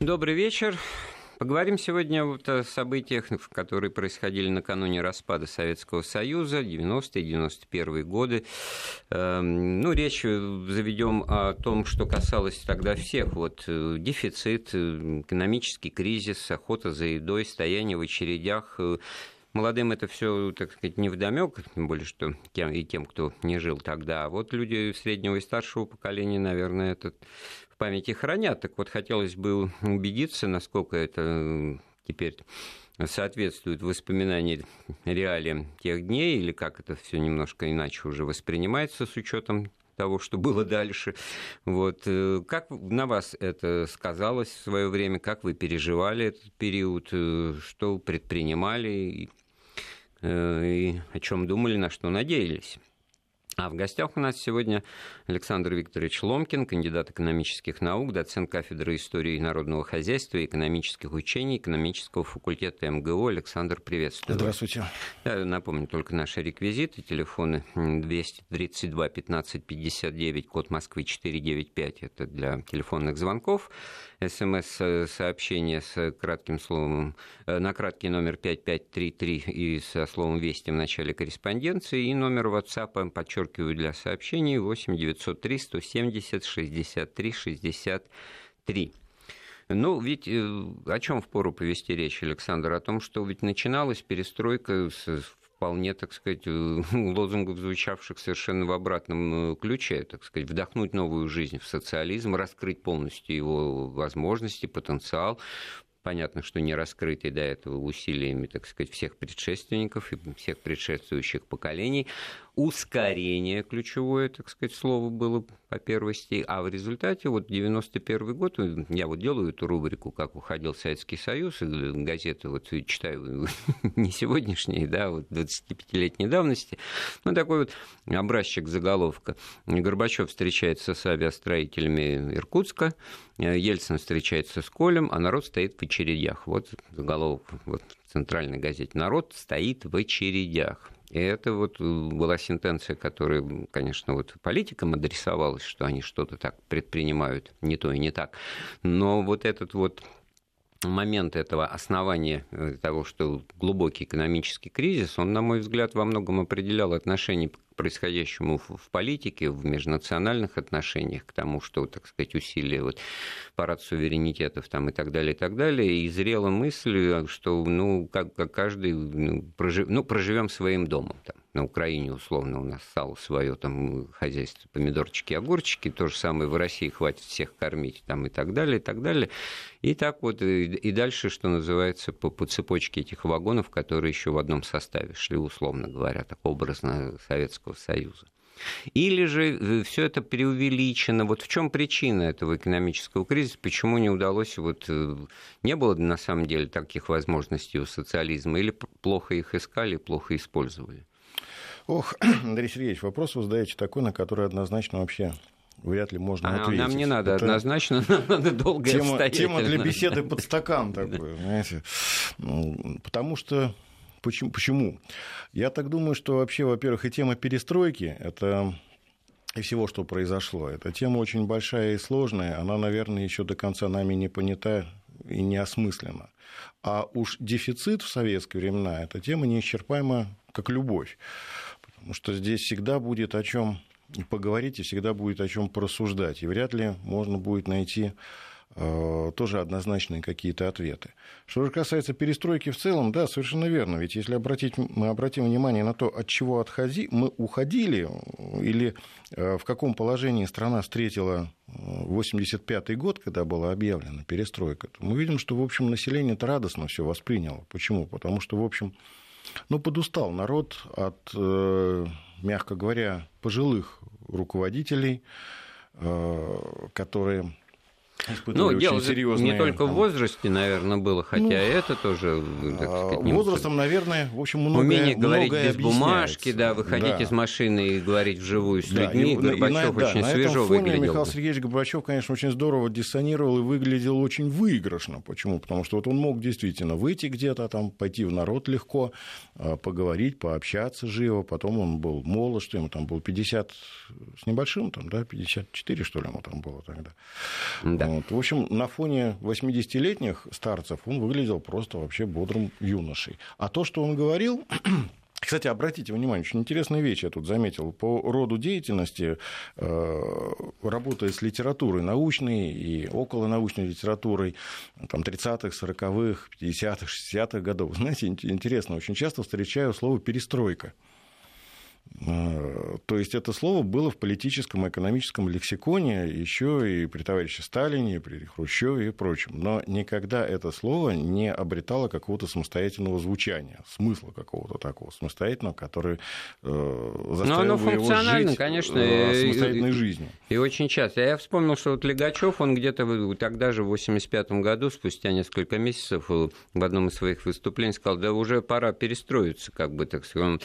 Добрый вечер. Поговорим сегодня вот о событиях, которые происходили накануне распада Советского Союза, 90-е, 91-е годы. Эм, ну, речь заведем о том, что касалось тогда всех. Вот э, дефицит, э, экономический кризис, охота за едой, стояние в очередях, э, Молодым это все, так сказать, не вдомек, тем более, что тем, и тем, кто не жил тогда. А вот люди среднего и старшего поколения, наверное, этот в памяти хранят. Так вот, хотелось бы убедиться, насколько это теперь соответствует воспоминаниям реалиям тех дней, или как это все немножко иначе уже воспринимается с учетом того, что было дальше. Вот. Э, как на вас это сказалось в свое время? Как вы переживали этот период? Э, что предпринимали? Э, и о чем думали, на что надеялись? А в гостях у нас сегодня Александр Викторович Ломкин, кандидат экономических наук, доцент кафедры истории народного хозяйства и экономических учений экономического факультета МГУ. Александр, приветствую. Здравствуйте. Я напомню только наши реквизиты. Телефоны 232 15 59, код Москвы 495. Это для телефонных звонков смс-сообщение с кратким словом, э, на краткий номер 5533 и со словом «Вести» в начале корреспонденции, и номер WhatsApp, подчеркиваю, для сообщений 8 903 170 63 63. Ну, ведь э, о чем впору повести речь, Александр? О том, что ведь начиналась перестройка с вполне, так сказать, э, лозунгов, звучавших совершенно в обратном э, ключе, так сказать, вдохнуть новую жизнь в социализм, раскрыть полностью его возможности, потенциал, понятно, что не раскрытый до этого усилиями, так сказать, всех предшественников и всех предшествующих поколений. Ускорение ключевое, так сказать, слово было по первости, а в результате вот 91 год, я вот делаю эту рубрику, как уходил Советский Союз, и газеты вот читаю не сегодняшние, да, вот 25-летней давности, ну такой вот образчик заголовка. Горбачев встречается с авиастроителями Иркутска, Ельцин встречается с Колем, а народ стоит в очередях. Вот заголовок вот, в центральной газете. Народ стоит в очередях. И это вот э, была сентенция, которая, конечно, вот политикам адресовалась, что они что-то так предпринимают, не то и не так. Но вот этот вот момент этого основания э, того, что глубокий экономический кризис, он, на мой взгляд, во многом определял отношение к происходящему в политике, в межнациональных отношениях, к тому, что, так сказать, усилия вот, парад суверенитетов там, и так далее, и так далее, и зрела мысль, что ну, как, как каждый ну, прожив... ну, проживем своим домом. Там на Украине, условно, у нас сало свое, там хозяйство, помидорчики, огурчики, то же самое в России хватит всех кормить, там и так далее, и так далее. И так вот, и, дальше, что называется, по, по цепочке этих вагонов, которые еще в одном составе шли, условно говоря, так образно Советского Союза. Или же э, все это преувеличено? Вот в чем причина этого экономического кризиса? Почему не удалось, вот э, не было на самом деле таких возможностей у социализма? Или плохо их искали, плохо использовали? Ох, Андрей Сергеевич, вопрос вы задаете такой, на который однозначно вообще вряд ли можно а, ответить. Нам не надо Это однозначно, нам надо долго тема, тема для беседы под стакан такой, знаете. Ну, потому что Почему? Почему? Я так думаю, что вообще, во-первых, и тема перестройки, это и всего, что произошло. Эта тема очень большая и сложная, она, наверное, еще до конца нами не понята и не осмыслена. А уж дефицит в советские времена – это тема неисчерпаема, как любовь. Что здесь всегда будет о чем поговорить и всегда будет о чем порассуждать. И вряд ли можно будет найти э, тоже однозначные какие-то ответы. Что же касается перестройки в целом, да, совершенно верно. Ведь если обратить, мы обратим внимание на то, от чего отходи, мы уходили, или э, в каком положении страна встретила 1985 э, год, когда была объявлена перестройка, то мы видим, что, в общем, население это радостно все восприняло. Почему? Потому что, в общем, ну, подустал народ от, э, мягко говоря, пожилых руководителей, э, ну, дело серьезные... не только в возрасте, наверное, было, хотя ну, это тоже... Так сказать, не возрастом, наверное, в общем, многое Умение говорить без бумажки, да, выходить да. из машины и говорить вживую с да, людьми. И, Горбачев и очень да, свежо на этом фоне выглядел. Михаил Сергеевич Горбачев, конечно, очень здорово диссонировал и выглядел очень выигрышно. Почему? Потому что вот он мог действительно выйти где-то, там, пойти в народ легко, а, поговорить, пообщаться живо. Потом он был молод, что ему там было 50 с небольшим, там, да, 54, что ли, ему там было тогда. Да. Вот. В общем, на фоне 80-летних старцев он выглядел просто вообще бодрым юношей. А то, что он говорил, кстати, обратите внимание, очень интересная вещь я тут заметил. По роду деятельности, э, работая с литературой научной и околонаучной литературой там, 30-х, 40-х, 50-х, 60-х годов, знаете, интересно, очень часто встречаю слово «перестройка». Э, то есть это слово было в политическом и экономическом лексиконе еще и при товарище Сталине, и при Хрущеве и прочем. Но никогда это слово не обретало какого-то самостоятельного звучания, смысла какого-то такого самостоятельного, который э, заставил бы его жить конечно, э, самостоятельной и, жизнью. И очень часто. Я вспомнил, что вот Легачев, он где-то тогда же, в 85 году, спустя несколько месяцев, в одном из своих выступлений сказал, да уже пора перестроиться, как бы, так сказать,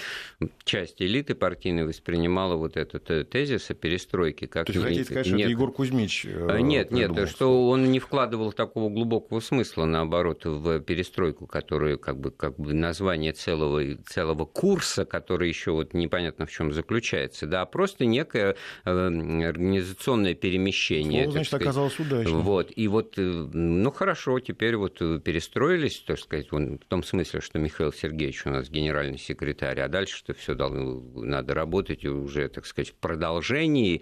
часть элиты партийной воспринимала вот этот э, тезис о перестройке как То есть, хотите сказать, что нет, это Егор Кузьмич э, Нет, нет, что он не вкладывал такого глубокого смысла, наоборот, в перестройку, которую как бы, как бы название целого, целого курса, который еще вот непонятно в чем заключается, да, а просто некое э, организационное перемещение. Слово, значит, сказать. оказалось удачным. Вот, и вот, ну хорошо, теперь вот перестроились, так сказать, в том смысле, что Михаил Сергеевич у нас генеральный секретарь, а дальше-то все должно надо работать уже, так сказать, в продолжении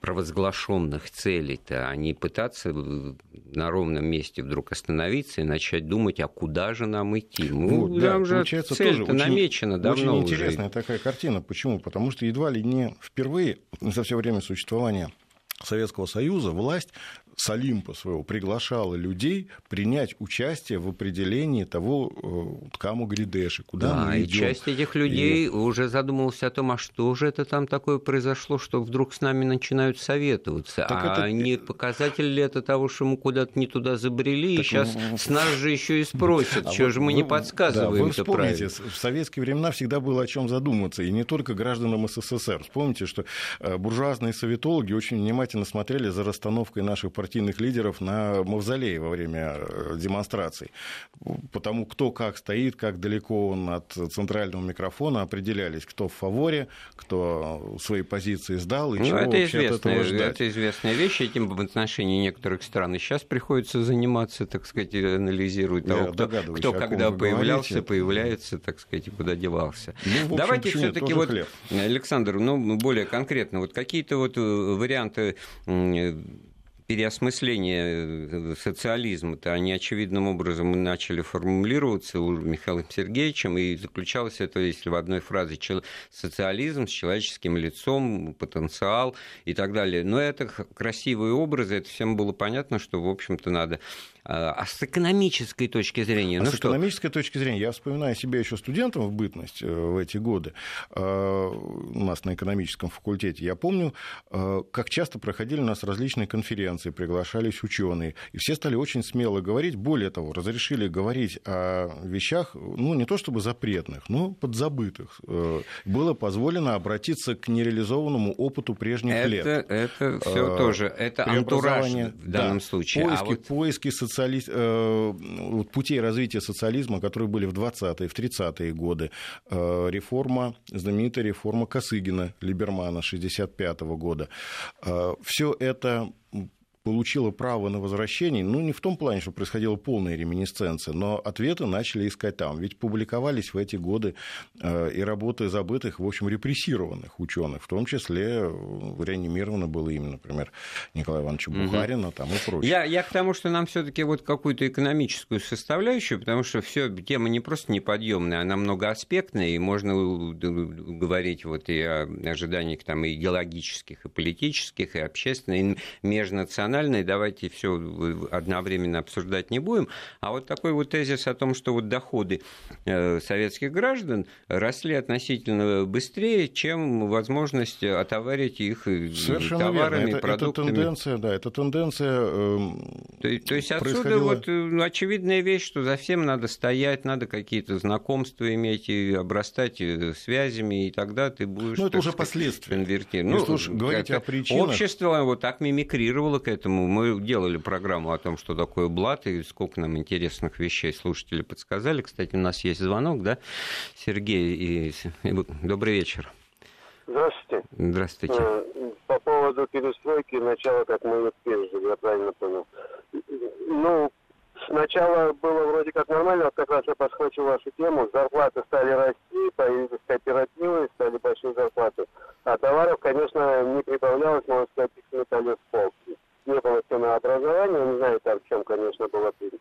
провозглашенных целей-то, а не пытаться на ровном месте вдруг остановиться и начать думать, а куда же нам идти? Ну, вот, да, уже получается, цель тоже намечена давно Очень интересная такая картина. Почему? Потому что едва ли не впервые за все время существования Советского Союза власть с Олимпа своего приглашала людей принять участие в определении того, э, кому Гридеши, куда да, мы идем. и часть этих людей и... уже задумывалась о том, а что же это там такое произошло, что вдруг с нами начинают советоваться. Так а это... не показатель ли это того, что мы куда-то не туда забрели, так и сейчас мы... с нас же еще и спросят, а что же мы не подсказываем да, Вы вспомните, в советские времена всегда было о чем задуматься, и не только гражданам СССР. Вспомните, что э, буржуазные советологи очень внимательно смотрели за расстановкой наших партий партийных лидеров на мавзолее во время э, демонстраций. Потому кто как стоит, как далеко он от центрального микрофона, определялись, кто в фаворе, кто свои позиции сдал и ну, чего это вообще от этого ждать. Это известная вещь, этим в отношении некоторых стран и сейчас приходится заниматься, так сказать, анализировать того, кто, кто когда появлялся, говорите. появляется, так сказать, и куда девался. Ну, общем, Давайте все-таки вот, хлеб. Александр, ну, более конкретно, вот какие-то вот э, варианты переосмысление э, социализма-то, они очевидным образом начали формулироваться у Михаила Сергеевичем, и заключалось это, если в одной фразе, социализм с человеческим лицом, потенциал и так далее. Но это красивые образы, это всем было понятно, что, в общем-то, надо а с экономической точки зрения? А ну с что? экономической точки зрения, я вспоминаю себя еще студентом в бытность э, в эти годы э, у нас на экономическом факультете. Я помню, как часто проходили у нас различные конференции, приглашались ученые, и все стали очень смело говорить. Более того, разрешили говорить о вещах, ну, не то чтобы запретных, но подзабытых. Было позволено обратиться к нереализованному опыту прежних это, лет. Это все тоже, это антураж в данном да, случае. Поиски, а вот... поиски социали... э, путей развития социализма, которые были в 20-е, в 30-е годы. Э, реформа, знаменитая реформа Косыгина, Либермана 65 -го года. Э, все это получила право на возвращение, ну, не в том плане, что происходила полная реминисценция, но ответы начали искать там. Ведь публиковались в эти годы э, и работы забытых, в общем, репрессированных ученых, в том числе э, реанимировано было имя, например, Николая Ивановича Бухарина угу. там и прочее. Я, я к тому, что нам все таки вот какую-то экономическую составляющую, потому что все тема не просто неподъемная, она многоаспектная, и можно говорить вот и о ожиданиях там и идеологических, и политических, и общественных, и межнациональных, национальной, давайте все одновременно обсуждать не будем. А вот такой вот тезис о том, что вот доходы э, советских граждан росли относительно быстрее, чем возможность отоварить их Совершенно товарами, верно. Это, продуктами. Это тенденция, да, это тенденция э, то, то есть отсюда вот э, очевидная вещь, что за всем надо стоять, надо какие-то знакомства иметь и обрастать э, связями, и тогда ты будешь... Ну, это уже последствия. Конвертировать. Ну, уж говорить о причинах... Общество вот так мимикрировало к этому Поэтому мы делали программу о том, что такое блат, и сколько нам интересных вещей слушатели подсказали. Кстати, у нас есть звонок, да, Сергей, и... добрый вечер. Здравствуйте. Здравствуйте. Э, по поводу перестройки начала, как мы ее пережили, я правильно понял. Ну, сначала было вроде как нормально, вот как раз я подхвачу вашу тему, зарплаты стали расти, появились кооперативы, стали большие зарплаты, а товаров, конечно, не прибавлялось, можно сказать, их металли в пол. Не было ценообразования, не знаю, там чем, конечно, было перед.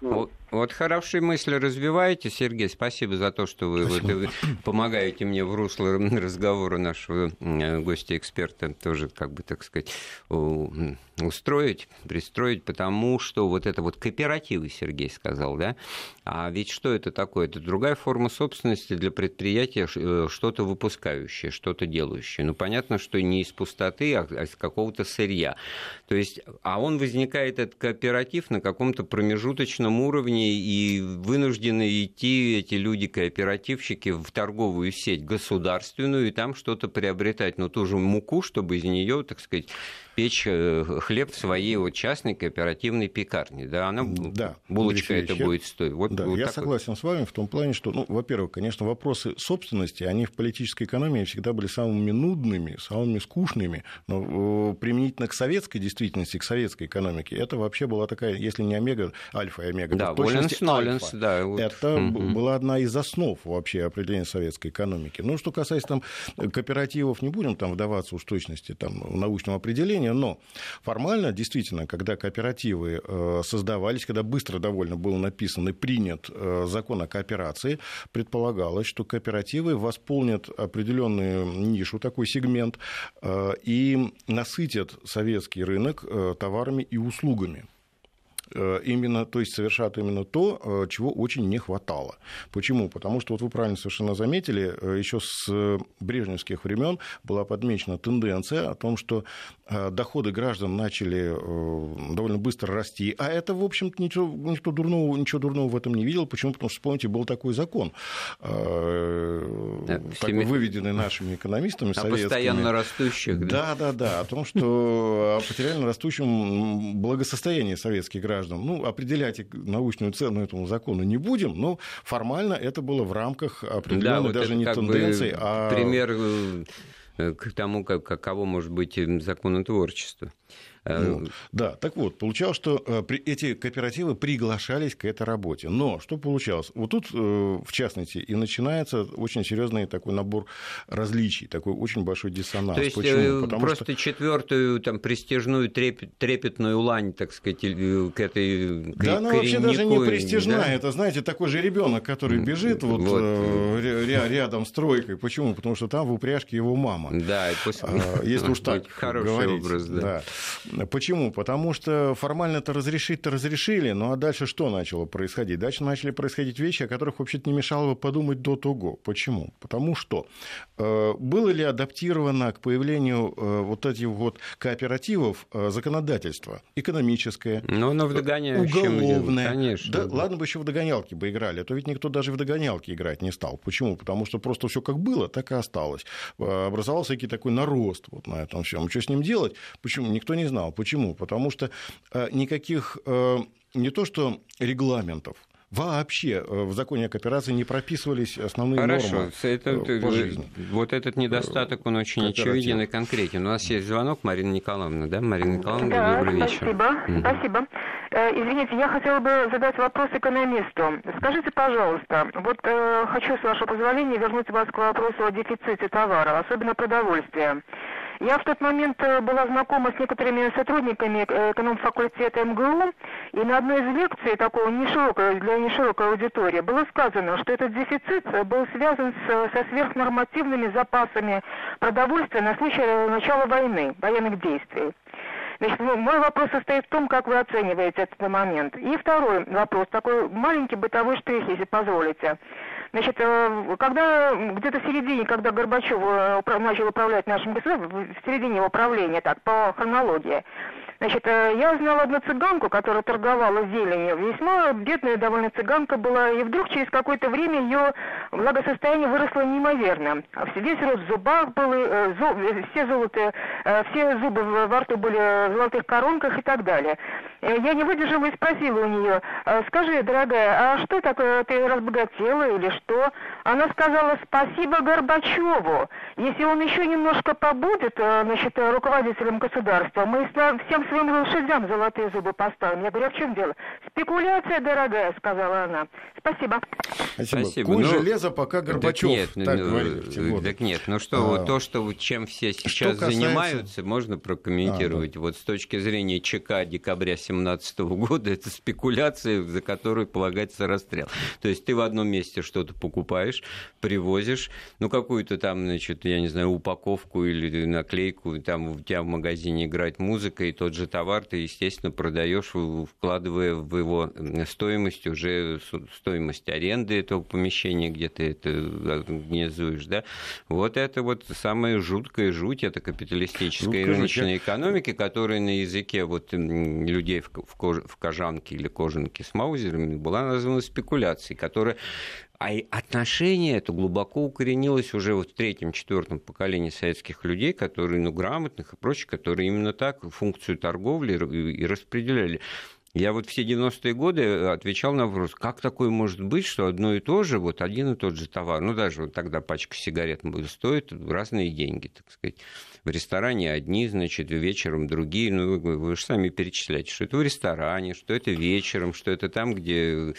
Вот, вот хорошие мысли развиваете, Сергей. Спасибо за то, что вы, вот, помогаете мне в русло разговора нашего э, гостя-эксперта тоже, как бы так сказать, устроить, пристроить, потому что вот это вот кооперативы, Сергей сказал, да, а ведь что это такое? Это другая форма собственности для предприятия, э, что-то выпускающее, что-то делающее. Ну, понятно, что не из пустоты, а из какого-то сырья. То есть, а он возникает, этот кооператив, на каком-то промежуточном уровне, и вынуждены идти эти люди-кооперативщики в торговую сеть государственную, и там что-то приобретать, ну, ту же муку, чтобы из нее, так сказать, печь э, хлеб в своей вот частной кооперативной пекарне. Да, она, да, булочка это я, будет стоить. Вот, да, вот я согласен вот. с вами в том плане, что, ну, во-первых, конечно, вопросы собственности, они в политической экономии всегда были самыми нудными, самыми скучными, но применительно к советской действительности, к советской экономике, это вообще была такая, если не омега, альфа и омега, да, Воленс, Ноленс, да. Вот. Это угу. была одна из основ вообще определения советской экономики. Ну, что касается там кооперативов, не будем там вдаваться уж точности там, в научном определении, образования, но формально, действительно, когда кооперативы э, создавались, когда быстро довольно был написан и принят э, закон о кооперации, предполагалось, что кооперативы восполнят определенную нишу, такой сегмент, э, и насытят советский рынок товарами и услугами. Э, именно, то есть совершат именно то, э, чего очень не хватало. Почему? Потому что, вот вы правильно совершенно заметили, э, еще с брежневских времен была подмечена тенденция о том, что доходы граждан начали довольно быстро расти, а это, в общем-то, ничего, никто дурного, ничего дурного в этом не видел. Почему? Потому что, вспомните, был такой закон, да, такой выведенный нашими экономистами о советскими. постоянно растущих. Да, да, да, о том, что о потерянно растущем благосостоянии советских граждан граждан. Ну, определять научную цену этому закону не будем, но формально это было в рамках определенной да, вот даже не тенденции, а... Пример э, к тому, как, каково может быть законотворчество. Э, ну, да, так вот, получалось, что э, эти кооперативы приглашались к этой работе. Но что получалось? Вот тут, э, в частности, и начинается очень серьезный такой набор различий, такой очень большой диссонанс. То есть Почему? Потому просто что... четвертую там престижную трепет, трепетную лань, так сказать, к этой к Да, она вообще даже не престижная. Да? Это, знаете, такой же ребенок, который бежит вот, вот. рядом с тройкой. Почему? Потому что там в упряжке его мама. Да, и пусть... А, если уж так Хороший говорить. образ, да. да. Почему? Потому что формально-то разрешить-то разрешили, ну а дальше что начало происходить? Дальше начали происходить вещи, о которых вообще-то не мешало бы подумать до того. Почему? Потому что э, было ли адаптировано к появлению э, вот этих вот кооперативов э, законодательство экономическое, ну, но в уголовное. Конечно. Да, да. Ладно бы еще в догонялки бы играли, а то ведь никто даже в догонялки играть не стал. Почему? Потому что просто все как было, так и осталось. Образовался некий такой нарост вот на этом всем. Что с ним делать? Почему? Никто не знал. Почему? Потому что э, никаких э, не то что регламентов, вообще э, в законе о кооперации не прописывались основные Хорошо. нормы это, по жизни. Вот этот недостаток, он очень очевиден и конкретен. У нас есть звонок, Марина Николаевна, да? Марина Николаевна, да, добрый вечер. Спасибо, угу. спасибо. Извините, я хотела бы задать вопрос экономисту. Скажите, пожалуйста, вот э, хочу, с вашего позволения, вернуть вас к вопросу о дефиците товара, особенно продовольствия. Я в тот момент э, была знакома с некоторыми сотрудниками э, эконом-факультета МГУ, и на одной из лекций, такого неширокой, для неширокой аудитории, было сказано, что этот дефицит э, был связан с, со сверхнормативными запасами продовольствия на случай начала войны, военных действий. Значит, мой вопрос состоит в том, как вы оцениваете этот момент. И второй вопрос, такой маленький бытовой штрих, если позволите. Значит, э, когда где-то в середине, когда Горбачев э, начал управлять нашим государством, в середине его правления, так, по хронологии, Значит, э, я знала одну цыганку, которая торговала зеленью. Весьма бедная довольно цыганка была, и вдруг через какое-то время ее благосостояние выросло неимоверно. Весь рот в зубах был, зуб, все золотые, все зубы во рту были в золотых коронках и так далее. Э, я не выдержала и спросила у нее, «А скажи, дорогая, а что такое, ты разбогатела или что? Она сказала, спасибо Горбачеву. Если он еще немножко побудет, э, значит, руководителем государства, мы всем своим лошадям золотые зубы поставим. Я говорю, а в чем дело? Спекуляция, дорогая, сказала она. Спасибо. Спасибо. Спасибо. Куй ну, железо, пока Горбачев. Так нет, так, ну, говорили, так нет, ну что, а, вот то, что чем все сейчас касается... занимаются, можно прокомментировать. А, да. Вот с точки зрения ЧК декабря 2017 года, это спекуляция, за которую полагается расстрел. То есть ты в одном месте что-то покупаешь, привозишь, ну какую-то там, значит, я не знаю, упаковку или наклейку, там у тебя в магазине играет музыка, и тот же товар ты, естественно, продаешь, вкладывая в его стоимость уже стоимость аренды этого помещения, где ты это организуешь, да. Вот это вот самая жуткая жуть, это капиталистическая Жуткая рыночная экономика, которая на языке вот людей в, кож, в кожанке или кожанке с маузерами была названа спекуляцией, которая а отношение это глубоко укоренилось уже вот в третьем, четвертом поколении советских людей, которые, ну, грамотных и прочих, которые именно так функцию торговли и распределяли. Я вот все 90-е годы отвечал на вопрос, как такое может быть, что одно и то же, вот один и тот же товар, ну даже вот тогда пачка сигарет стоит разные деньги, так сказать. В ресторане одни, значит, вечером другие, ну вы, вы же сами перечисляете, что это в ресторане, что это вечером, что это там, где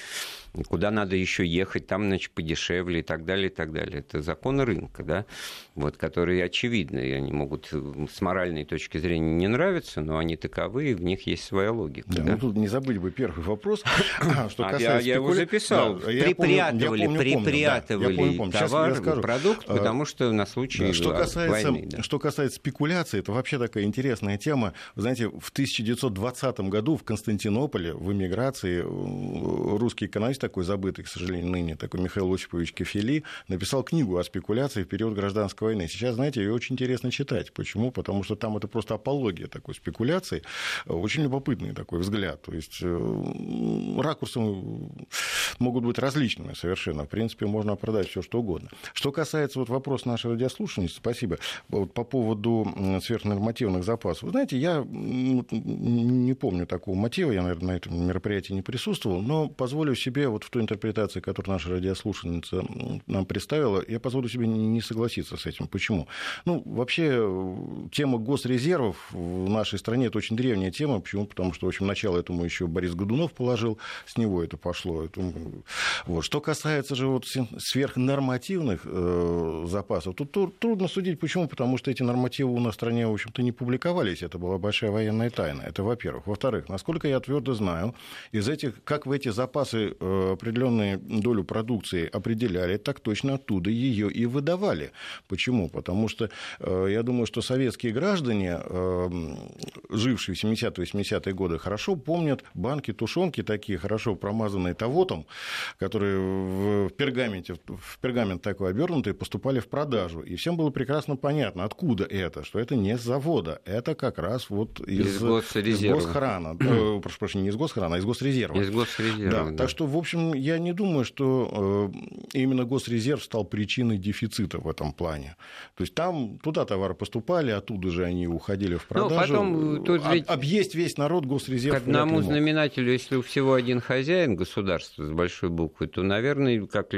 куда надо еще ехать, там, значит, подешевле и так далее, и так далее. Это законы рынка, да, вот, которые очевидны, и они могут с моральной точки зрения не нравиться, но они таковы, и в них есть своя логика. Да, да? Ну, тут не забыть бы первый вопрос, что а я, я его записал. Да, припрятывали, помню, припрятывали помню, да. помню, товар, продукт, а, потому что на случай да, что касается, войны. Да. Что касается спекуляции, это вообще такая интересная тема. Вы знаете, в 1920 году в Константинополе в эмиграции русский экономист такой забытый, к сожалению, ныне, такой Михаил Осипович Кефили, написал книгу о спекуляции в период гражданской войны. Сейчас, знаете, ее очень интересно читать. Почему? Потому что там это просто апология такой спекуляции. Очень любопытный такой взгляд. То есть э, ракурсы могут быть различными совершенно. В принципе, можно оправдать все что угодно. Что касается вот вопроса нашей радиослушательницы, спасибо, вот по поводу сверхнормативных запасов. Вы знаете, я не помню такого мотива, я, наверное, на этом мероприятии не присутствовал, но позволю себе вот в той интерпретации, которую наша радиослушательница нам представила, я позволю себе не согласиться с этим. Почему? Ну, вообще, тема госрезервов в нашей стране – это очень древняя тема. Почему? Потому что, в общем, начало этому еще Борис Годунов положил, с него это пошло. Вот. Что касается же вот сверхнормативных э, запасов, тут трудно судить. Почему? Потому что эти нормативы у нас в стране, в общем-то, не публиковались. Это была большая военная тайна. Это во-первых. Во-вторых, насколько я твердо знаю, из этих, как в эти запасы э, определенную долю продукции определяли, так точно оттуда ее и выдавали. Почему? Потому что э, я думаю, что советские граждане, э, жившие в 70-80-е годы, хорошо помнят банки тушенки такие, хорошо промазанные тавотом, которые в пергаменте, в пергамент такой обернутый, поступали в продажу. И всем было прекрасно понятно, откуда это, что это не с завода, это как раз вот из, из, из госхрана. э, прошу прощения, не из госхрана, а из госрезерва. Из госрезерва, да. да. Так что, в общем, я не думаю, что э, именно госрезерв стал причиной дефицита в этом плане. То есть там туда товары поступали, оттуда же они уходили в ну, продажу. Но потом, тут ведь... Объесть весь народ госрезерв К одному знаменателю, если у всего один хозяин государства с большой буквы, то, наверное, как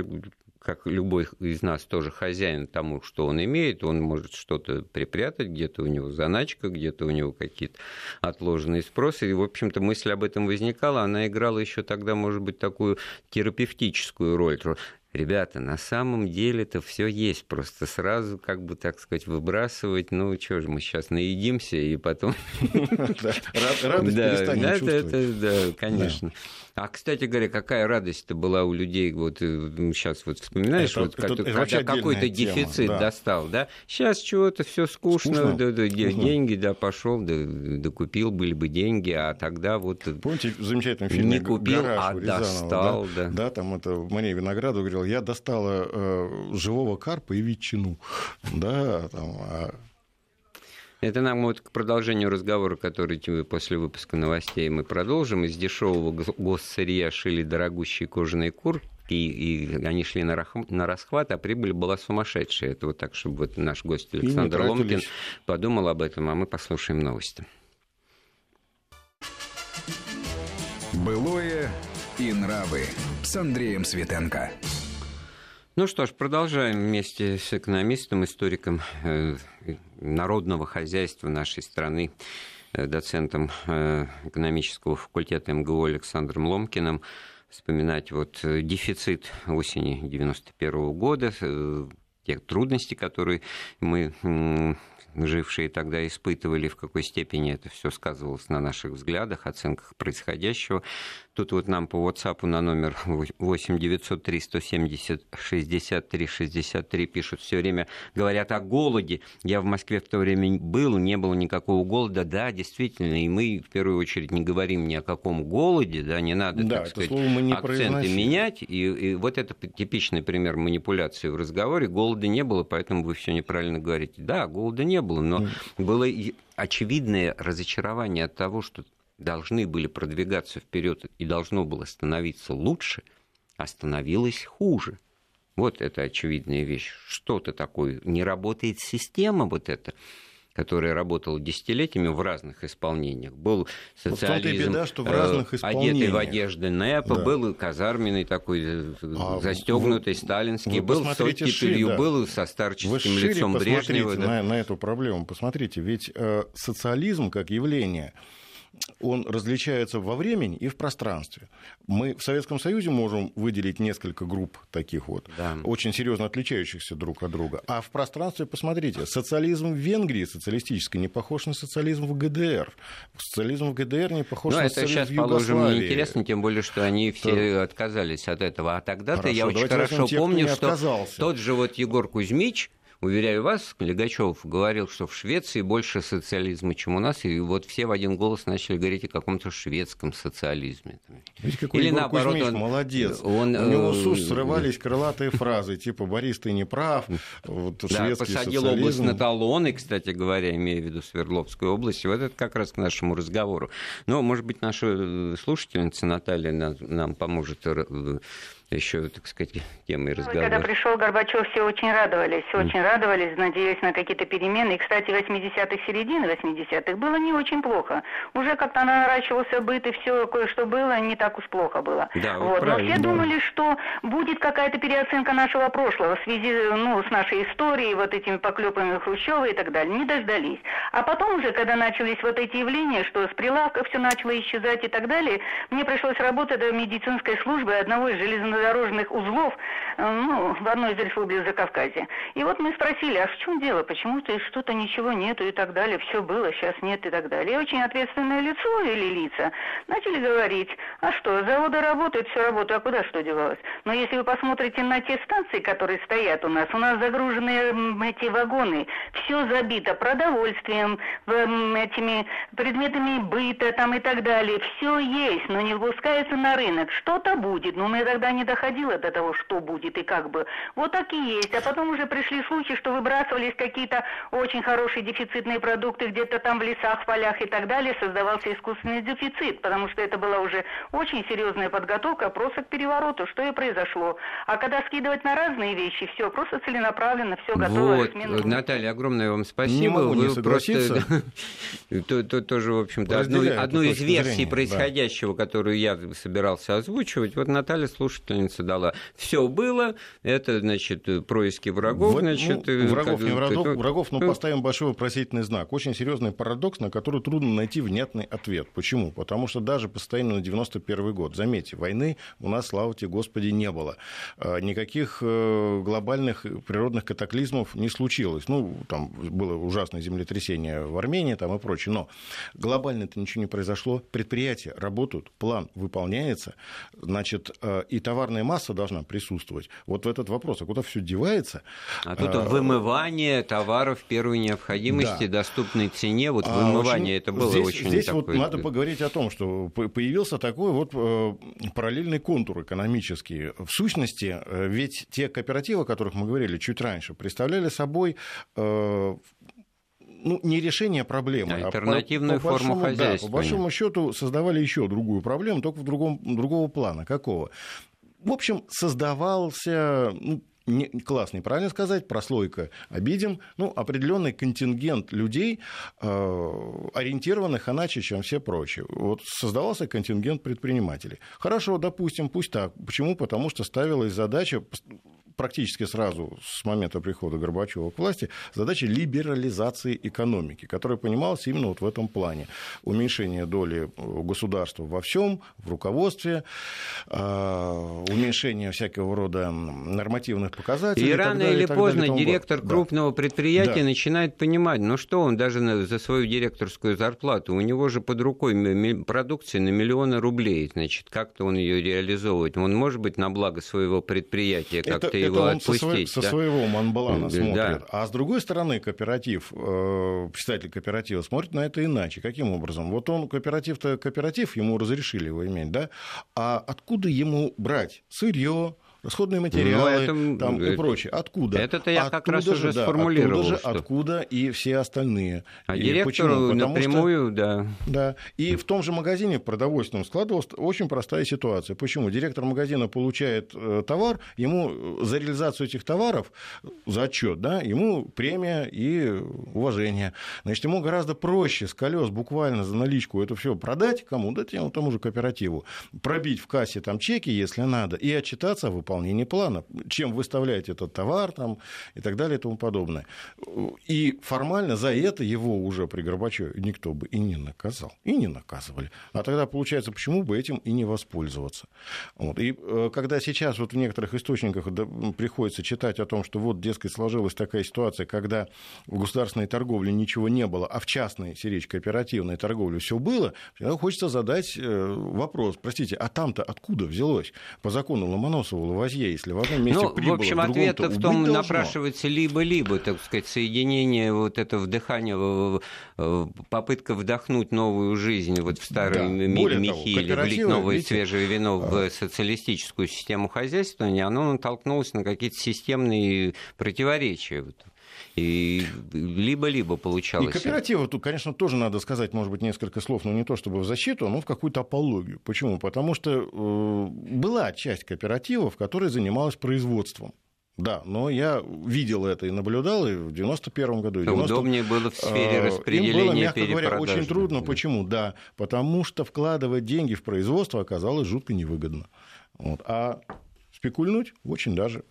как любой из нас тоже хозяин тому, что он имеет, он может что-то припрятать, где-то у него заначка, где-то у него какие-то отложенные спросы. И, в общем-то, мысль об этом возникала, она играла еще тогда, может быть, такую терапевтическую роль. Ребята, на самом деле это все есть, просто сразу, как бы так сказать, выбрасывать, ну что же, мы сейчас наедимся и потом... Радость перестанем Да, конечно. А, кстати говоря, какая радость-то была у людей, вот сейчас вот вспоминаешь, это, вот, это, когда, какой-то дефицит да. достал, да? Сейчас чего-то все скучно, скучно. Да, да, скучно. деньги, да, пошел, да, да купил, были бы деньги, а тогда вот... Помните замечательный фильм Не купил, а Рязанова, достал, да? Да, да, там это Мария Виноградова говорила, я достала э, живого карпа и ветчину, да, там, а это нам вот к продолжению разговора, который после выпуска новостей мы продолжим. Из дешевого госсырья шили дорогущие кожаные куртки, и, и они шли на, рах, на расхват, а прибыль была сумасшедшая. Это вот так, чтобы вот наш гость Александр Ломкин подумал об этом, а мы послушаем новости. Былое и нравы с Андреем Светенко. Ну что ж, продолжаем вместе с экономистом, историком э, народного хозяйства нашей страны, э, доцентом э, экономического факультета МГУ Александром Ломкиным вспоминать вот дефицит осени 91 года, те трудности, которые мы жившие тогда испытывали, в какой степени это все сказывалось на наших взглядах, оценках происходящего. Тут вот нам по WhatsApp на номер 8 903 170 63 63 пишут все время, говорят о голоде. Я в Москве в то время был, не было никакого голода. Да, действительно, и мы в первую очередь не говорим ни о каком голоде, да, не надо, да, так сказать, мы не акценты менять. И, и вот это типичный пример манипуляции в разговоре. Голода не было, поэтому вы все неправильно говорите. Да, голода не было, но mm. было очевидное разочарование от того, что должны были продвигаться вперед и должно было становиться лучше, а становилось хуже. Вот это очевидная вещь. Что-то такое. Не работает система вот эта которая работала десятилетиями в разных исполнениях. Был социализм, беда, что в разных исполнениях. одетый в одежды НЭПа, да. был казарменный такой, э, а застегнутый, вы, сталинский, вы был с оттепелью, да. был со старческим вы лицом Брежнева. Да. На, на эту проблему, посмотрите, ведь э, социализм как явление – он различается во времени и в пространстве. Мы в Советском Союзе можем выделить несколько групп таких вот, да. очень серьезно отличающихся друг от друга. А в пространстве, посмотрите, социализм в Венгрии социалистический не похож на социализм в ГДР. Социализм в ГДР не похож Но на социализм в Югославии. это сейчас, положим, неинтересно, тем более, что они все То... отказались от этого. А тогда-то я очень хорошо помню, что тот же вот Егор Кузьмич, Уверяю вас, Легачев говорил, что в Швеции больше социализма, чем у нас, и вот все в один голос начали говорить о каком-то шведском социализме. Видите, какой Или Егор наоборот, Кузьмич, он, молодец. Он, У него с уст срывались крылатые фразы, типа «Борис, ты не прав», вот, да, посадил социализм. область на талоны, кстати говоря, имея в виду Свердловскую область. Вот это как раз к нашему разговору. Но, может быть, наша слушательница Наталья нам, нам поможет еще, так сказать, темой разговора. Когда пришел Горбачев, все очень радовались, очень радовались, надеялись на какие-то перемены. И, кстати, 80-х, середины 80-х было не очень плохо. Уже как-то наращивался быт, и все кое-что было, не так уж плохо было. Да, вот. Но все думали, что будет какая-то переоценка нашего прошлого в связи ну, с нашей историей, вот этими поклепами Хрущева и так далее. Не дождались. А потом уже, когда начались вот эти явления, что с прилавков все начало исчезать и так далее, мне пришлось работать в медицинской службе одного из железнодорожных железнодорожных узлов э, ну, в одной из республик Закавказья. И вот мы спросили, а в чем дело, почему-то что-то ничего нету и так далее, все было, сейчас нет и так далее. И очень ответственное лицо или лица начали говорить, а что, заводы работают, все работает, а куда что девалось? Но если вы посмотрите на те станции, которые стоят у нас, у нас загружены эти вагоны, все забито продовольствием, этими предметами быта там и так далее, все есть, но не выпускается на рынок. Что-то будет, но мы тогда не доходило до того, что будет и как бы. Вот так и есть. А потом уже пришли случаи, что выбрасывались какие-то очень хорошие дефицитные продукты где-то там в лесах, в полях и так далее. Создавался искусственный дефицит, потому что это была уже очень серьезная подготовка просто к перевороту, что и произошло. А когда скидывать на разные вещи, все просто целенаправленно, все готово. Вот, Наталья, огромное вам спасибо. Не могу не просто тоже, в общем-то, одну, одну из версий происходящего, которую я собирался озвучивать, вот Наталья слушатель учительница дала. Все было, это, значит, происки врагов, вот, значит... Ну, врагов, не врагов, это, врагов, но ну, поставим большой вопросительный знак. Очень серьезный парадокс, на который трудно найти внятный ответ. Почему? Потому что даже по состоянию на 91 год, заметьте, войны у нас, слава тебе, Господи, не было. А, никаких э, глобальных природных катаклизмов не случилось. Ну, там было ужасное землетрясение в Армении там и прочее, но глобально-то ничего не произошло. Предприятия работают, план выполняется, значит, э, и товар товарная масса должна присутствовать. Вот в этот вопрос, а куда все девается? А тут а, вымывание товаров первой необходимости, да. доступной цене, вот а, вымывание, очень, это было здесь, очень Здесь такое... вот надо поговорить о том, что появился такой вот э, параллельный контур экономический. В сущности, э, ведь те кооперативы, о которых мы говорили чуть раньше, представляли собой э, ну, не решение проблемы, альтернативную а по, по форму большому, хозяйства. Да, по большому счету создавали еще другую проблему, только в другом, другого плана. Какого? В общем, создавался ну, не, класс неправильно сказать, прослойка обидим, ну, определенный контингент людей, э, ориентированных иначе, чем все прочие. Вот создавался контингент предпринимателей. Хорошо, допустим, пусть так. Почему? Потому что ставилась задача практически сразу с момента прихода Горбачева к власти задача либерализации экономики, которая понималась именно вот в этом плане. Уменьшение доли государства во всем, в руководстве, а, уменьшение всякого рода нормативных показателей. И, и рано далее, или поздно далее, директор крупного да. предприятия да. начинает понимать, ну что он даже за свою директорскую зарплату, у него же под рукой продукция на миллионы рублей, значит, как-то он ее реализовывает. Он может быть на благо своего предприятия как-то его он отпустить. Со, да? со своего Монблана смотрит. Да. А с другой стороны, кооператив, э, представитель кооператива смотрит на это иначе. Каким образом? Вот он, кооператив-то кооператив, ему разрешили его иметь, да? А откуда ему брать сырье, расходные материалы ну, это, там, и прочее. Откуда? Это-то я откуда как раз уже да, сформулировал. Откуда, же, что... откуда и все остальные. А и директору напрямую, что, да. Да. И в том же магазине продовольственном складывалась очень простая ситуация. Почему? Директор магазина получает э, товар, ему за реализацию этих товаров, за отчет, да, ему премия и уважение. Значит, ему гораздо проще с колес буквально за наличку это все продать кому? Да тем, тому же кооперативу. Пробить в кассе там чеки, если надо, и отчитаться о выполнении плана, чем выставляете этот товар там, и так далее и тому подобное. И формально за это его уже при Горбачеве никто бы и не наказал, и не наказывали. А тогда получается, почему бы этим и не воспользоваться? Вот. И э, когда сейчас вот в некоторых источниках приходится читать о том, что вот, дескать, сложилась такая ситуация, когда в государственной торговле ничего не было, а в частной, речь кооперативной торговле все было, хочется задать э, вопрос, простите, а там-то откуда взялось? По закону Ломоносова Лавазье, если в одном месте ну, прибыло, в общем, ответ в том напрашивается либо-либо, так сказать, соединение, вот это вдыхание, попытка вдохнуть новую жизнь вот в старый да. мехи или влить новое видите, свежее вино в а. социалистическую систему хозяйствования, оно натолкнулось на какие-то системные противоречия. И либо-либо получалось. И кооперативы тут, конечно, тоже надо сказать, может быть, несколько слов, но не то чтобы в защиту, но в какую-то апологию. Почему? Потому что э, была часть кооперативов, которая занималась производством. Да, но я видел это и наблюдал и в 91 году. И 90... Удобнее было в сфере э, распределения Им было, мягко говоря, очень трудно. Почему? Да, потому что вкладывать деньги в производство оказалось жутко невыгодно. Вот. А спекульнуть очень даже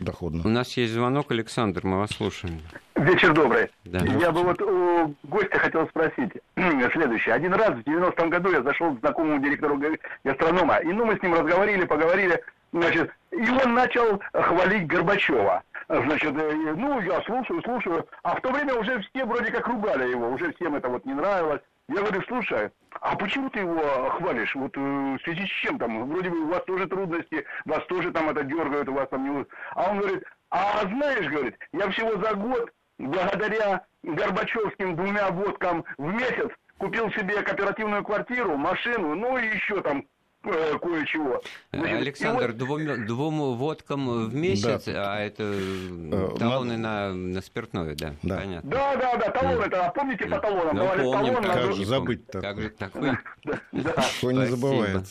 доходно. У нас есть звонок, Александр, мы вас слушаем. Вечер добрый. Да. Я бы вот у гостя хотел спросить следующее. Один раз в 90-м году я зашел к знакомому директору гастронома, и ну мы с ним разговаривали, поговорили, значит, и он начал хвалить Горбачева. Значит, э, ну, я слушаю, слушаю, а в то время уже все вроде как ругали его, уже всем это вот не нравилось. Я говорю, слушай, а почему ты его хвалишь? Вот э, в связи с чем там? Вроде бы у вас тоже трудности, вас тоже там это дергают, у вас там не... А он говорит, а знаешь, говорит, я всего за год, благодаря Горбачевским двумя водкам в месяц, купил себе кооперативную квартиру, машину, ну и еще там кое-чего. Значит, Александр, вот... двум, двум водкам в месяц, да. а это э, талоны на, на спиртное, да, да. понятно. Да, да, да, талон да. это, а помните по талонам? Ну, помним, талон, как же забыть-то? Как же такой? Кто не забывает.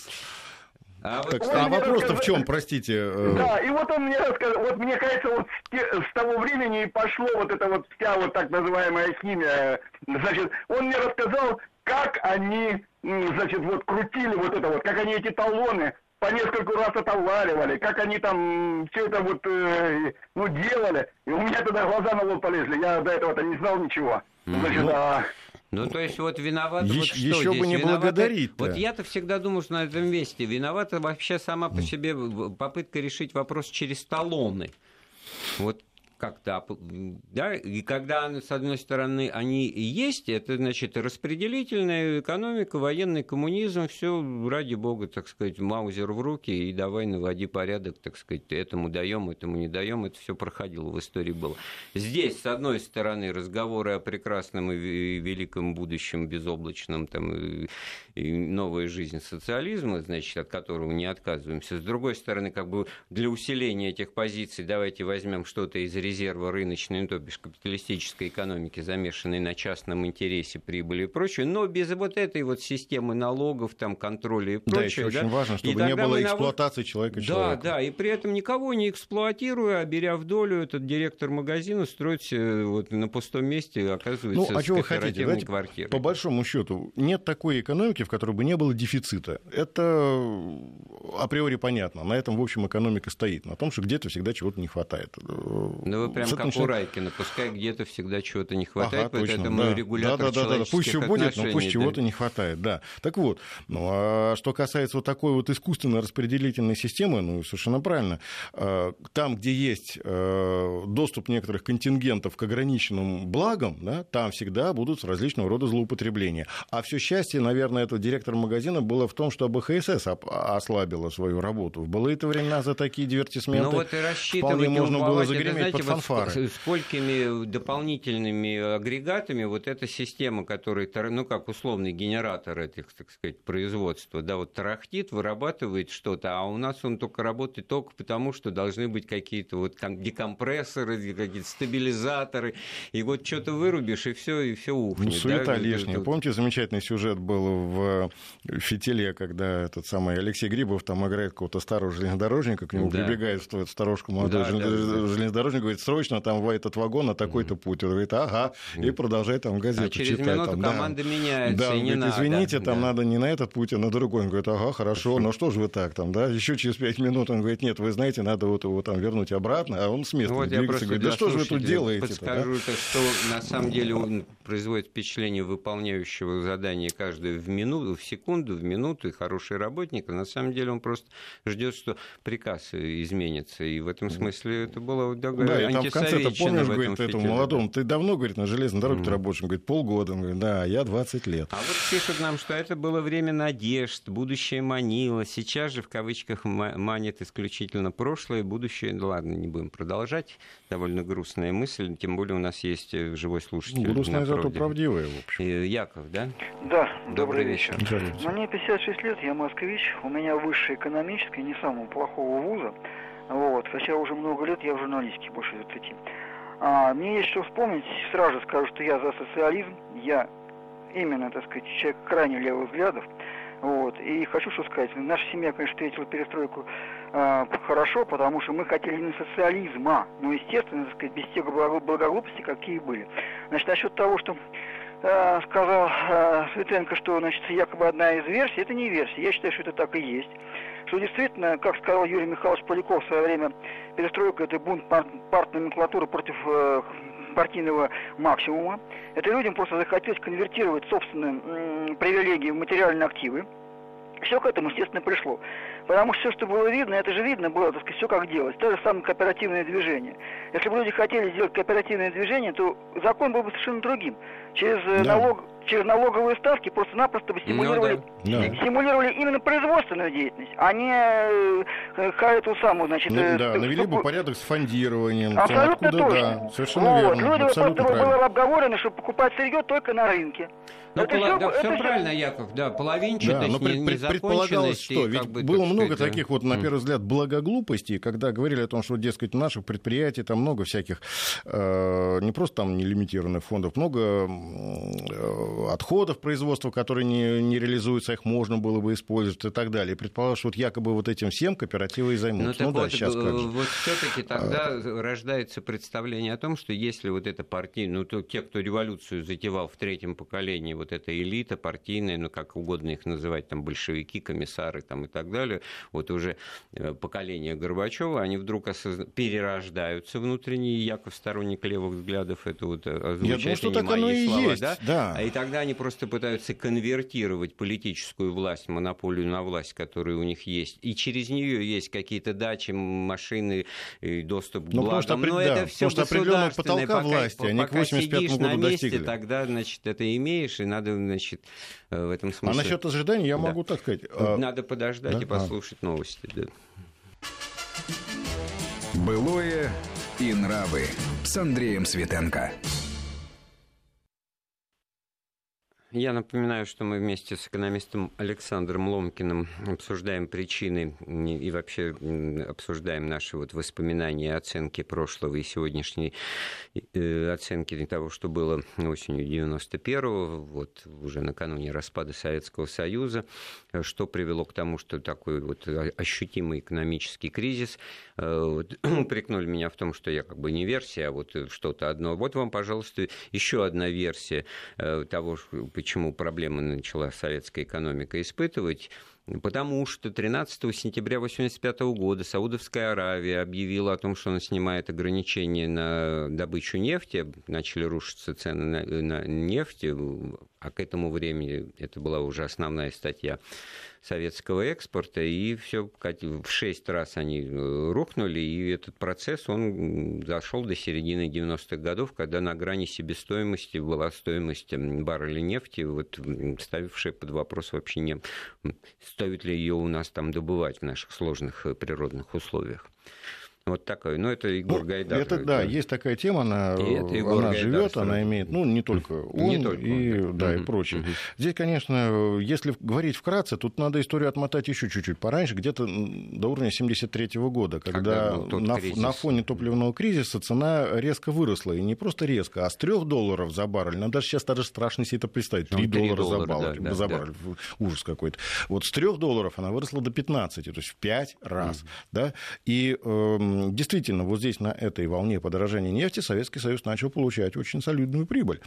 А, вот, так, а вопрос-то в чем, простите? Э, да, и вот он мне рассказал, вот мне кажется, вот с, с того времени и пошло вот эта вот вся вот так называемая химия. Значит, он мне рассказал, как они, значит, вот крутили вот это вот, как они эти талоны по несколько раз отоваривали, как они там все это вот, э, ну, делали. И у меня тогда глаза на лоб полезли, я до этого-то не знал ничего. Значит, а... Ну, то есть, вот виноват Е- вот что Еще здесь? бы не виновата... благодарить -то. Вот я-то всегда думаю, что на этом месте виновата вообще сама по себе попытка решить вопрос через талоны. Вот как-то, да, и когда, с одной стороны, они есть, это, значит, распределительная экономика, военный коммунизм, все ради бога, так сказать, маузер в руки, и давай наводи порядок, так сказать, этому даем, этому не даем, это все проходило в истории было. Здесь, с одной стороны, разговоры о прекрасном и великом будущем, безоблачном, там, и, и новая жизнь социализма, значит, от которого не отказываемся. С другой стороны, как бы для усиления этих позиций давайте возьмем что-то из резерва резерва рыночной, ну, то бишь капиталистической экономики, замешанной на частном интересе, прибыли и прочее, но без вот этой вот системы налогов, там, контроля и прочее. Да, еще да, очень важно, чтобы не было эксплуатации навод... человека Да, человека. да, и при этом никого не эксплуатируя, а беря в долю, этот директор магазина строить вот на пустом месте, оказывается, ну, а что вы хотите? Давайте, квартирой. По большому счету, нет такой экономики, в которой бы не было дефицита. Это априори понятно. На этом, в общем, экономика стоит. На том, что где-то всегда чего-то не хватает. Ну, вы прям как начинает... у Райкина. Пускай где-то всегда чего-то не хватает, ага, точно, поэтому да. регулятор да, да, да, да. Пусть все будет, но пусть да. чего-то не хватает. Да. Так вот, ну, а что касается вот такой вот искусственной распределительной системы, ну, совершенно правильно. А, там, где есть э, доступ некоторых контингентов к ограниченным благам, да, там всегда будут различного рода злоупотребления. А все счастье, наверное, этого директора магазина было в том, что БХСС ослабила свою работу. В былые-то времена за такие дивертисменты ну, вот и вполне можно было загреметь знаете, фанфары. Вот сколькими дополнительными агрегатами вот эта система, которая, ну как условный генератор этих, так сказать, производства, да, вот тарахтит, вырабатывает что-то, а у нас он только работает только потому, что должны быть какие-то вот декомпрессоры, какие-то стабилизаторы, и вот что-то вырубишь, и все, и все ухнет. Ну, суета да? лишняя. Помните, замечательный сюжет был в «Фитиле», когда этот самый Алексей Грибов там играет какого-то старого железнодорожника, к нему да. прибегает сторожку молодой да, желез... да, железнодорожник, говорит, срочно там в этот вагон на такой-то путь. Он говорит, ага, и продолжает там газету а через читать. минуту там, команда да. меняется, да, и не говорит, надо. извините, там да. надо не на этот путь, а на другой. Он говорит, ага, хорошо, но что же вы так там, да? Еще через пять минут он говорит, нет, вы знаете, надо вот его там вернуть обратно, а он с места вот двигается. Говорит, да что же вы тут делаете? Подскажу, да? что на самом деле он производит впечатление выполняющего задание каждую в минуту, в секунду, в минуту, и хороший работник, а на самом деле он просто ждет, что приказ изменится. И в этом смысле это было да, да, и там в конце, ты помнишь, говорит, этому молодому, ты давно, говорит, на железной дороге mm. ты работаешь? Он говорит, полгода. Он говорит, да, я 20 лет. А вот пишут нам, что это было время надежд, будущее манило. Сейчас же, в кавычках, манит исключительно прошлое, будущее. Ну ладно, не будем продолжать. Довольно грустная мысль, тем более у нас есть э, живой слушатель. Грустная, зато правдивая, в общем. Яков, да? Да, добрый, добрый вечер. вечер. Мне 56 лет, я москвич, у меня высшее экономическое, не самого плохого вуза. Вот, хотя уже много лет я в журналистике, больше 30. А, мне есть что вспомнить, сразу скажу, что я за социализм, я именно, так сказать, человек крайне левых взглядов. Вот. И хочу что сказать, наша семья, конечно, встретила перестройку э, хорошо, потому что мы хотели не социализма, но, естественно, так сказать, без тех благоглупостей, какие были. Значит, насчет того, что э, сказал э, Светенко, что, значит, якобы одна из версий, это не версия. Я считаю, что это так и есть что действительно, как сказал Юрий Михайлович Поляков в свое время, перестройка – это бунт партной номенклатуры против э, партийного максимума. Это людям просто захотелось конвертировать собственные привилегии в материальные активы. Все к этому, естественно, пришло. Потому что все, что было видно, это же видно было, так сказать, все как делать. То же самое кооперативное движение. Если бы люди хотели сделать кооперативное движение, то закон был бы совершенно другим. Через э, да. налог через налоговые ставки просто-напросто бы ну стимулировали, ну, да. стимулировали именно производственную деятельность, а не э, эту самую, значит... Ну, э, да, навели бы порядок с фондированием. Абсолютно откуда, точно. Да, совершенно вот. верно. Люди абсолютно просто было обговорено, что покупать сырье только на рынке. Ну, это все, да, это все правильно, Яков, да, половинчатость, да, но пред, пред, предполагалось, что ведь как бы, было много сказать, таких вот, на первый взгляд, благоглупостей, когда говорили о том, что, дескать, наших предприятий там много всяких, э, не просто там нелимитированных фондов, много э, отходов производства, которые не, не реализуются, их можно было бы использовать и так далее. Предполагалось, что вот якобы вот этим всем кооперативы и займутся. Ну, ну да, вот, сейчас как же. Вот все-таки тогда а... рождается представление о том, что если вот эта партия, ну, то те, кто революцию затевал в третьем поколении, вот эта элита партийная, ну, как угодно их называть, там, большевики, комиссары там, и так далее, вот уже э, поколение Горбачева, они вдруг осозна... перерождаются внутренние, Яков сторонник левых взглядов, это вот озвучать Я думаю, что так оно и слова, есть, да? да. И тогда они просто пытаются конвертировать политическую власть, монополию на власть, которая у них есть, и через нее есть какие-то дачи, машины, и доступ к ну, благам. Но да, это все определенного потолка пока, власти, они к 85 году на месте, достигли. тогда, значит, это имеешь, и надо, значит, э, в этом а смысле... А насчет ожидания я да. могу так сказать. А, надо подождать да? и послушать а. новости. Да. Былое и нравы с Андреем Светенко. Я напоминаю, что мы вместе с экономистом Александром Ломкиным обсуждаем причины и вообще обсуждаем наши вот воспоминания, оценки прошлого и сегодняшней э, оценки того, что было осенью 91-го, вот уже накануне распада Советского Союза, что привело к тому, что такой вот ощутимый экономический кризис. Э, упрекнули меня в том, что я как бы не версия, а вот что-то одно. Вот вам, пожалуйста, еще одна версия э, того, почему проблемы начала советская экономика испытывать. Потому что 13 сентября 1985 года Саудовская Аравия объявила о том, что она снимает ограничения на добычу нефти, начали рушиться цены на, на нефть, а к этому времени это была уже основная статья советского экспорта, и все в шесть раз они э, рухнули, и этот процесс, он дошел до середины 90-х годов, когда на грани себестоимости была стоимость барреля нефти, вот, ставившая под вопрос вообще не стоит ли ее у нас там добывать в наших сложных э, природных условиях. Вот такой. Ну, это Егор ну, Гайдар. Это, да, есть такая тема, она, она живет, она имеет, ну, не только он, не только и, он, да, да, и прочее. Угу. Здесь, конечно, если говорить вкратце, тут надо историю отмотать еще чуть-чуть пораньше, где-то до уровня 73 -го года, когда, когда на, на фоне топливного кризиса цена резко выросла. И не просто резко, а с 3 долларов за баррель. Нам даже сейчас даже страшно себе это представить. 3, 3 доллара, доллара за, баррель, да, за баррель. Да. Ужас какой-то. Вот с 3 долларов она выросла до 15, то есть в 5 раз. Угу. Да? И э, действительно, вот здесь на этой волне подорожания нефти Советский Союз начал получать очень солидную прибыль.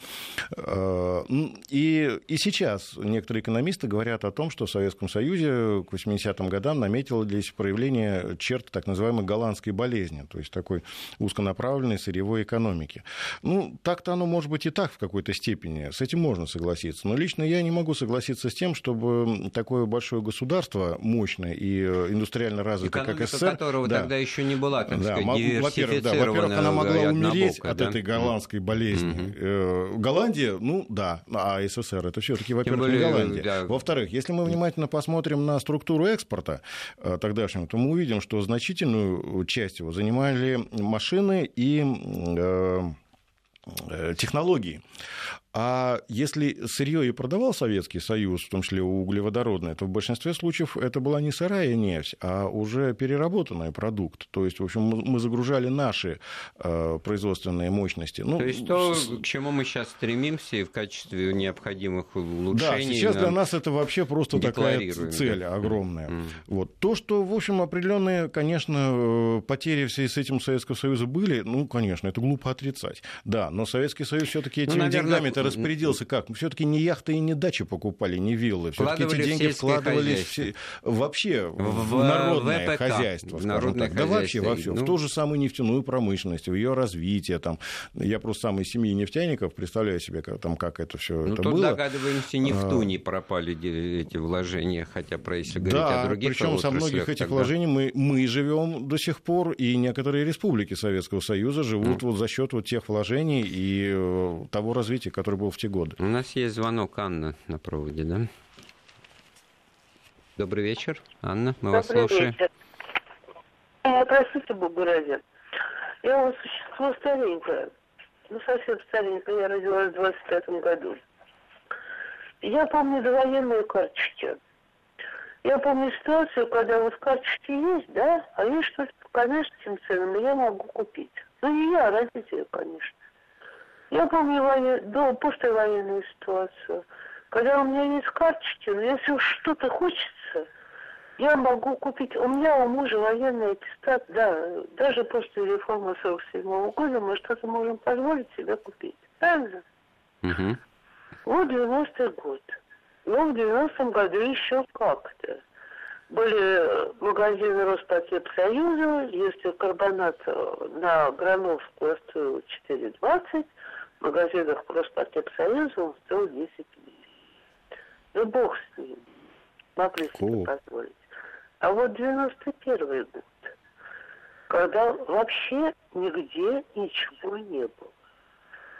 Э, и, и сейчас некоторые экономисты говорят о том, что в Советском Союзе к 80-м годам наметилось проявление черт так называемой голландской болезни, то есть такой узконаправленной сырьевой экономики. Ну, так-то оно может быть и так в какой-то степени, с этим можно согласиться. Но лично я не могу согласиться с тем, чтобы такое большое государство, мощное и индустриально развитое, Экономика как СССР... которого да, тогда еще не была, так да, сказать, во-первых, да, во-первых, она могла умереть от да? этой голландской болезни. Угу. Голландия, ну да, а СССР это все-таки, во-первых, не Голландия. Да. Во-вторых, если мы внимательно посмотрим на структуру экспорта э, тогдашнего, то мы увидим, что значительную часть его занимали машины и э, технологии. А если сырье и продавал Советский Союз, в том числе углеводородное, то в большинстве случаев это была не сырая нефть, а уже переработанный продукт. То есть, в общем, мы загружали наши э, производственные мощности. Ну, то есть то, с... к чему мы сейчас стремимся в качестве необходимых улучшений. Да, сейчас для нас это вообще просто такая цель да. огромная. Mm. Вот. То, что, в общем, определенные, конечно, э, потери в связи с этим Советского Союза были, ну, конечно, это глупо отрицать. Да, но Советский Союз все-таки ну, этими ну, деньгами-то распорядился как? Все-таки не яхты и не дачи покупали, не виллы. Все-таки эти деньги вкладывались все, вообще в, в народное ВПК, хозяйство. В народное так. Да вообще во все. Ну... В ту же самую нефтяную промышленность, в ее развитие. Там. Я просто сам из семьи нефтяников представляю себе, как, там, как это все ну, это тут было. догадываемся, не в ту а. не пропали эти вложения, хотя про если говорить да, о других причем со многих этих тогда... вложений мы, мы живем до сих пор, и некоторые республики Советского Союза живут mm. вот за счет вот тех вложений и э, того развития, которое который был в те годы. У нас есть звонок Анна на проводе, да? Добрый вечер, Анна, мы Добрый вас слушаем. Вечер. Простите, Богу ради. Я у вас существо старенькое. Ну, совсем старенькое. Я родилась в 25 году. Я помню довоенные карточки. Я помню ситуацию, когда вот карточки есть, да, а есть что-то по коммерческим ценам, и я могу купить. Ну, не я, а родители, конечно. Я помню войну, до, послевоенную ситуацию. Когда у меня есть карточки, но если уж что-то хочется, я могу купить. У меня у мужа военный аттестат, да, даже после реформы 47 -го года мы что-то можем позволить себе купить. Правильно? Угу. Вот 90-й год. Ну, в 90-м году еще как-то. Были магазины Роспотребсоюза, если карбонат на Грановскую стоил 4,20, в магазинах Роспотребсоюза он стоил 10 рублей. Ну, бог с ним. Могли себе позволить. А вот 91 год, когда вообще нигде ничего не было.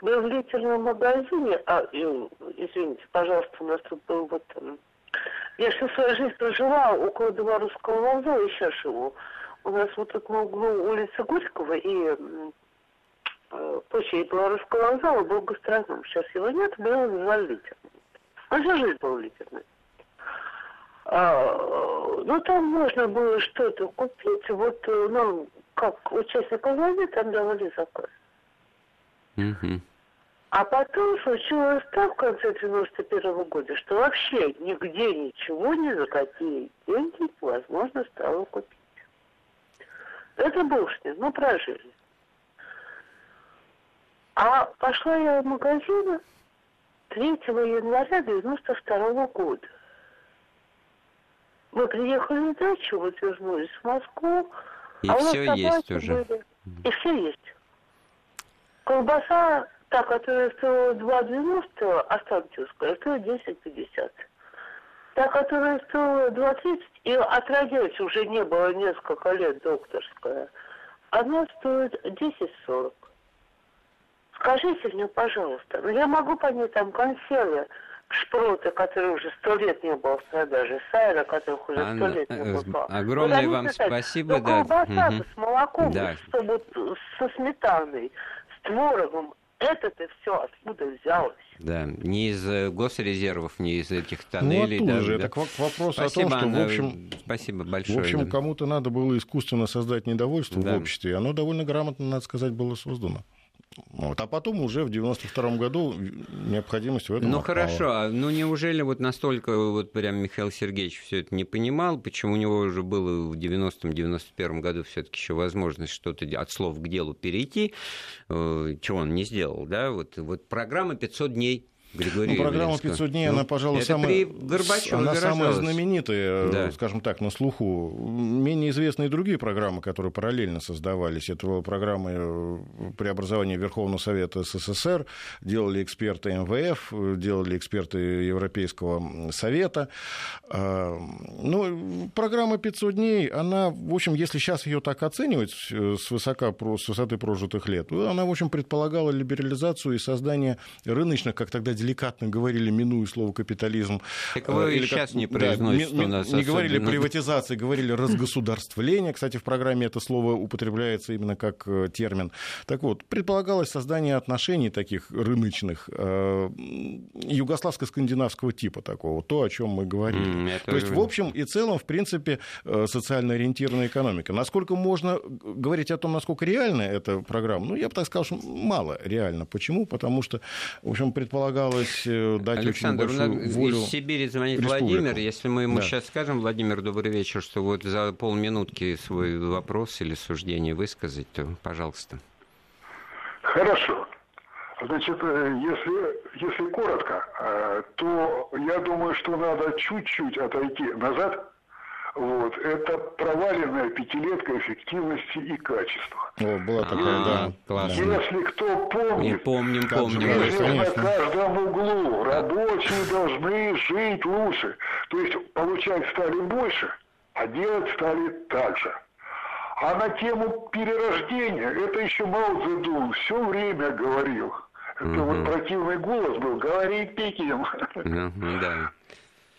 Мы в литерном магазине, а, извините, пожалуйста, у нас тут был вот... Я всю свою жизнь прожила около Белорусского вокзала, сейчас живу. У нас вот тут на углу улицы Горького и площади Белорусского вокзала был гастроном. Сейчас его нет, был развалитель. А всю жизнь был лидерный. А, ну, там можно было что-то купить. Вот э, нам, как участникам войны, там давали заказ. Угу. А потом случилось так в конце 91 -го года, что вообще нигде ничего ни за какие деньги невозможно стало купить. Это бушни, ну прожили. А пошла я в магазин 3 января 92 -го года. Мы приехали на дачу, вот вернулись в Москву. И а все есть уже. Были. И все есть. Колбаса, та, которая стоила 2,90, останкинская, стоит 10,50. Та, которая стоила 2,30, и отродясь уже не было несколько лет докторская, она стоит 10,40. Скажите мне, пожалуйста, ну я могу понять там консервы, шпроты, которые уже сто лет не было в продаже, сайра, которых уже сто лет не э, было. Огромное вам писать, спасибо, да. колбаса угу. с молоком, да. чтобы со сметаной, с творогом, это-то все откуда взялось? Да, не из э, госрезервов, не из этих тоннелей. Ну, да, же. Да. Это вопрос спасибо, о том, что, Анна, в общем, спасибо большое. В общем, да. кому-то надо было искусственно создать недовольство да. в обществе, и оно довольно грамотно, надо сказать, было создано. Вот. А потом уже в 92 году необходимость в этом Ну отпала. хорошо, ну неужели вот настолько вот прям Михаил Сергеевич все это не понимал, почему у него уже было в 90-91 году все-таки еще возможность что-то от слов к делу перейти, э, чего он не сделал, да? Вот, вот программа 500 дней Григория ну, программа 500 дней, ну, она, пожалуй, самая, она самая знаменитая, да. скажем так, на слуху. Менее известны и другие программы, которые параллельно создавались. Это программы э, преобразования Верховного Совета СССР, делали эксперты МВФ, делали эксперты Европейского Совета. А, ну, программа 500 дней, она, в общем, если сейчас ее так оценивать э, с, высока, с высоты прожитых лет, она, в общем, предполагала либерализацию и создание рыночных, как тогда деликатно говорили, минуя слово капитализм. Так вы Или сейчас как, не произносите да, у нас Не говорили приватизации, говорили разгосударствление. Кстати, в программе это слово употребляется именно как э, термин. Так вот, предполагалось создание отношений таких рыночных, э, югославско-скандинавского типа такого, то, о чем мы говорили. Mm, то есть, в общем и целом, в принципе, э, социально ориентированная экономика. Насколько можно говорить о том, насколько реальна эта программа? Ну, я бы так сказал, что мало реально. Почему? Потому что, в общем, предполагалось пыталась э, дать Александр, очень большую волю из Сибири звонит Владимир. Если мы ему да. сейчас скажем, Владимир, добрый вечер, что вот за полминутки свой вопрос или суждение высказать, то пожалуйста. Хорошо. Значит, э, если, если коротко, э, то я думаю, что надо чуть-чуть отойти назад вот. Это проваленная пятилетка эффективности и качества. О, была такая, да. Классно. Если кто помнит, Не помним, помним. Известно на каждом углу. Рабочие должны жить лучше. То есть получать стали больше, а делать стали так же. А на тему перерождения, это еще Мао Цзэдун все время говорил. Это угу. вот противный голос был, говори Пекин. Угу, да.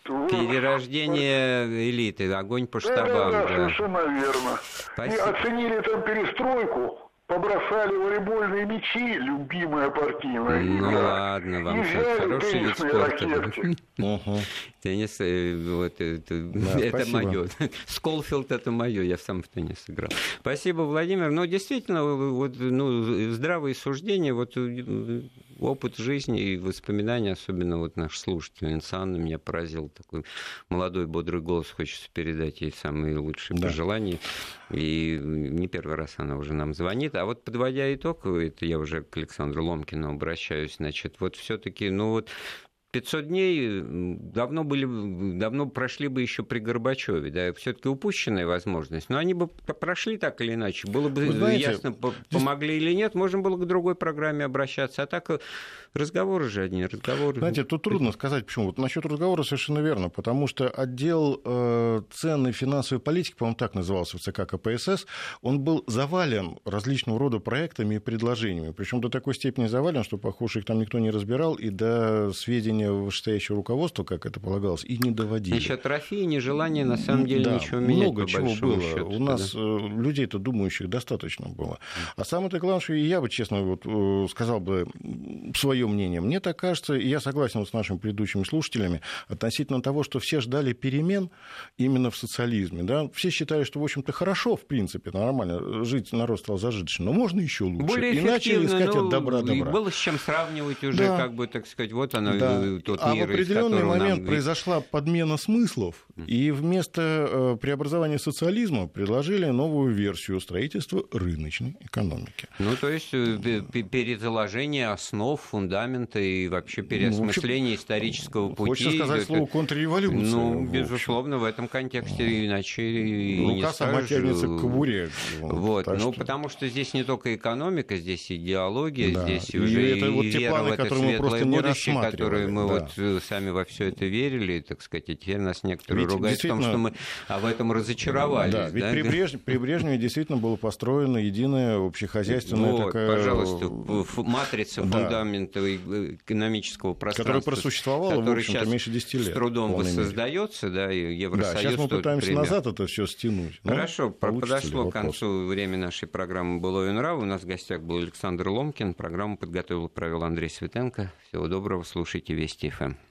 Перерождение элиты, огонь по штабам. Да, да, совершенно верно. Спасибо. И оценили там перестройку, побросали волейбольные мячи, любимая партийная Ну игра. ладно, вам все хороший вид спорта. Теннис, э, вот, это, да, это мое. Сколфилд это мое, я сам в теннис играл. Спасибо, Владимир. Ну, действительно, вот, ну, здравые суждения, вот э, опыт жизни и воспоминания, особенно вот наш слушатель Анна меня поразил. Такой молодой, бодрый голос, хочется передать ей самые лучшие да. пожелания. И не первый раз она уже нам звонит. А вот подводя итог, это я уже к Александру Ломкину обращаюсь, значит, вот все-таки, ну вот 500 дней давно, были, давно прошли бы еще при Горбачеве, да, все-таки упущенная возможность. Но они бы прошли так или иначе. Было бы знаете, ясно, помогли или нет, можно было к другой программе обращаться. А так э, разговоры же одни, разговоры. Знаете, тут трудно сказать, почему. Вот насчет разговора совершенно верно, потому что отдел э, ценной финансовой политики, по-моему, так назывался в ЦК КПСС, он был завален различного рода проектами и предложениями. Причем до такой степени завален, что, похоже, их там никто не разбирал, и до сведения несоблюдение вышестоящего руководства, как это полагалось, и не доводили. Насчет трофеи, нежелание на самом деле да, ничего менять. много чего было. Счету, У нас да? Э, людей-то думающих достаточно было. А самое главное, что я бы, честно, вот, э, сказал бы свое мнение. Мне так кажется, и я согласен с нашими предыдущими слушателями, относительно того, что все ждали перемен именно в социализме. Да? Все считали, что, в общем-то, хорошо, в принципе, нормально, жить народ стал зажиточным, но можно еще лучше. Более и начали искать ну, от добра добра. Было с чем сравнивать уже, да. как бы, так сказать, вот оно, да. Э, тот а мир, в определенный момент нам... произошла подмена смыслов, и вместо э, преобразования социализма предложили новую версию строительства рыночной экономики. Ну, то есть э, перезаложение основ, фундамента и вообще переосмысление ну, исторического пути. Хочется сказать слово контрреволюция. Ну, безусловно, в этом контексте иначе и Рука не сама тянется к кобуре. Вот, ну, что... потому что здесь не только экономика, здесь идеология, да. здесь и уже это и вот те планы, в которые мы просто будущее, не которые мы да. вот э, сами во все это верили, так сказать, и теперь нас некоторые Ведь ругают в том, что мы в этом разочаровались. Да, ведь да? При, Брежневе, при Брежневе действительно было построено единое общехозяйственное вот, такая... пожалуйста, матрица да. фундамента экономического пространства. Которая просуществовала, в общем-то, меньше 10 лет. с трудом воссоздается, да, и Евросоюз... Да, сейчас мы пытаемся пример. назад это все стянуть. Ну, Хорошо, подошло к концу время нашей программы «Было и нрав». У нас в гостях был Александр Ломкин. Программу подготовил и провел Андрей Светенко. Всего доброго, слушайте Вести ФМ.